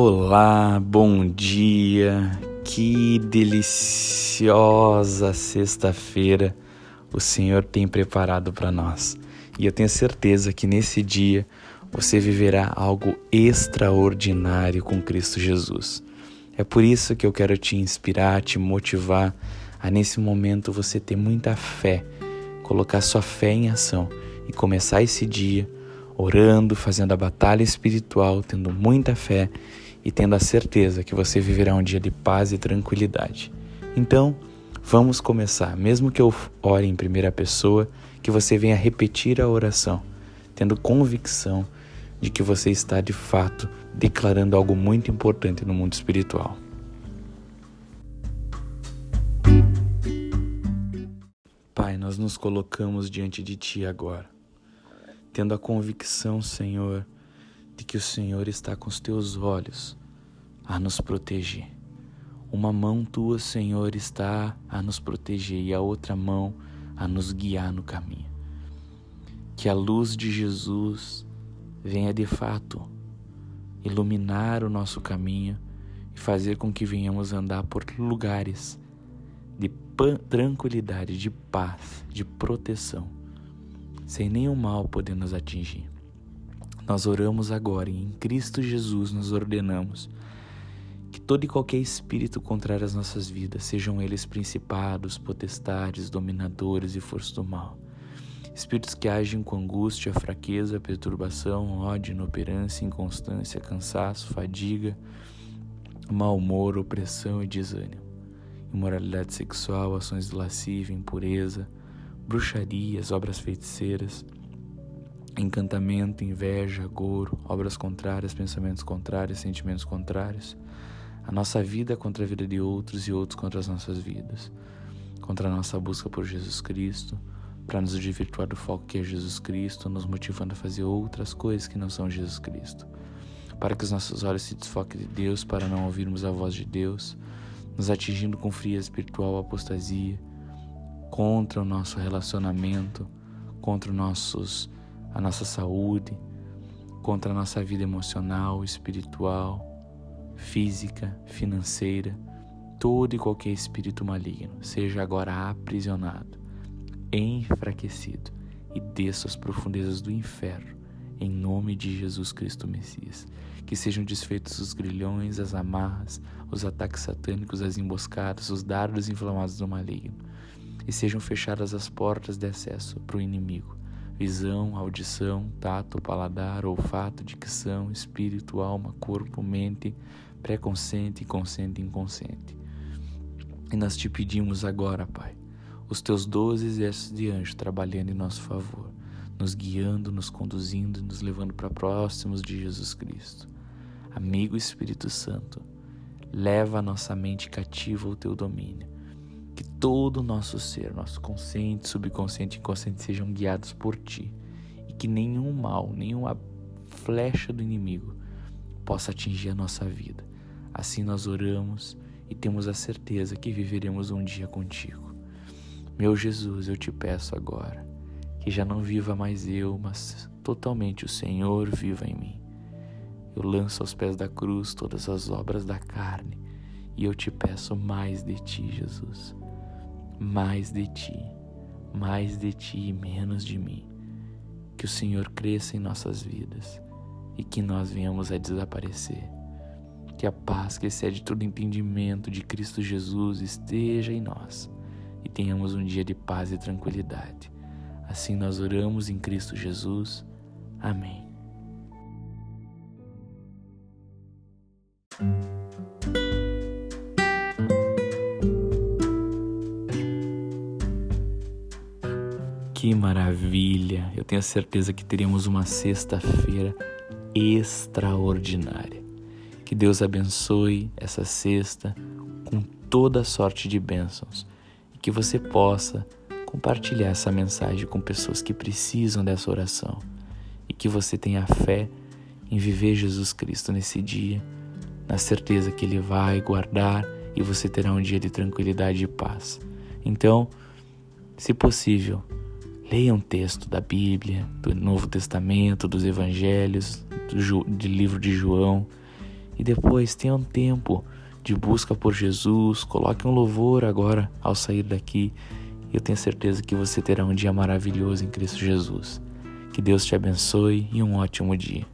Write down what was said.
Olá, bom dia. Que deliciosa sexta-feira o Senhor tem preparado para nós. E eu tenho certeza que nesse dia você viverá algo extraordinário com Cristo Jesus. É por isso que eu quero te inspirar, te motivar a nesse momento você ter muita fé, colocar sua fé em ação e começar esse dia orando, fazendo a batalha espiritual, tendo muita fé e tendo a certeza que você viverá um dia de paz e tranquilidade. Então, vamos começar. Mesmo que eu ore em primeira pessoa, que você venha repetir a oração, tendo convicção de que você está de fato declarando algo muito importante no mundo espiritual. Pai, nós nos colocamos diante de Ti agora, tendo a convicção, Senhor, de que o Senhor está com os teus olhos a nos proteger. Uma mão tua, Senhor, está a nos proteger e a outra mão a nos guiar no caminho. Que a luz de Jesus venha de fato iluminar o nosso caminho e fazer com que venhamos andar por lugares de tranquilidade, de paz, de proteção, sem nenhum mal poder nos atingir. Nós oramos agora e em Cristo Jesus nos ordenamos que todo e qualquer espírito contrário às nossas vidas, sejam eles principados, potestades, dominadores e forças do mal, espíritos que agem com angústia, fraqueza, perturbação, ódio, inoperância, inconstância, cansaço, fadiga, mau humor, opressão e desânimo, imoralidade sexual, ações de lascívia, impureza, bruxarias, obras feiticeiras, encantamento, inveja, goro, obras contrárias, pensamentos contrários, sentimentos contrários, a nossa vida contra a vida de outros e outros contra as nossas vidas, contra a nossa busca por Jesus Cristo, para nos desvirtuar do foco que é Jesus Cristo, nos motivando a fazer outras coisas que não são Jesus Cristo, para que os nossos olhos se desfoquem de Deus, para não ouvirmos a voz de Deus, nos atingindo com fria espiritual apostasia, contra o nosso relacionamento, contra nossos a nossa saúde, contra a nossa vida emocional, espiritual, física, financeira, todo e qualquer espírito maligno. Seja agora aprisionado, enfraquecido e desça às profundezas do inferno, em nome de Jesus Cristo Messias. Que sejam desfeitos os grilhões, as amarras, os ataques satânicos, as emboscadas, os dardos inflamados do maligno, e sejam fechadas as portas de acesso para o inimigo visão, audição, tato, paladar, olfato, dicção, espírito, alma, corpo, mente, pré-consciente, consciente e inconsciente. E nós te pedimos agora, Pai, os teus doze exércitos de anjos trabalhando em nosso favor, nos guiando, nos conduzindo, nos levando para próximos de Jesus Cristo. Amigo Espírito Santo, leva a nossa mente cativa ao teu domínio que todo o nosso ser, nosso consciente, subconsciente e inconsciente sejam guiados por ti e que nenhum mal, nenhuma flecha do inimigo possa atingir a nossa vida. Assim nós oramos e temos a certeza que viveremos um dia contigo. Meu Jesus, eu te peço agora que já não viva mais eu, mas totalmente o Senhor viva em mim. Eu lanço aos pés da cruz todas as obras da carne e eu te peço mais de ti, Jesus mais de ti, mais de ti e menos de mim. Que o Senhor cresça em nossas vidas e que nós venhamos a desaparecer. Que a paz que excede todo entendimento de Cristo Jesus esteja em nós e tenhamos um dia de paz e tranquilidade. Assim nós oramos em Cristo Jesus. Amém. Que maravilha! Eu tenho certeza que teremos uma sexta-feira extraordinária. Que Deus abençoe essa sexta com toda sorte de bênçãos e que você possa compartilhar essa mensagem com pessoas que precisam dessa oração e que você tenha fé em viver Jesus Cristo nesse dia, na certeza que Ele vai guardar e você terá um dia de tranquilidade e paz. Então, se possível, Leia um texto da Bíblia, do Novo Testamento, dos Evangelhos, do, do livro de João e depois tenha um tempo de busca por Jesus, coloque um louvor agora ao sair daqui. Eu tenho certeza que você terá um dia maravilhoso em Cristo Jesus. Que Deus te abençoe e um ótimo dia.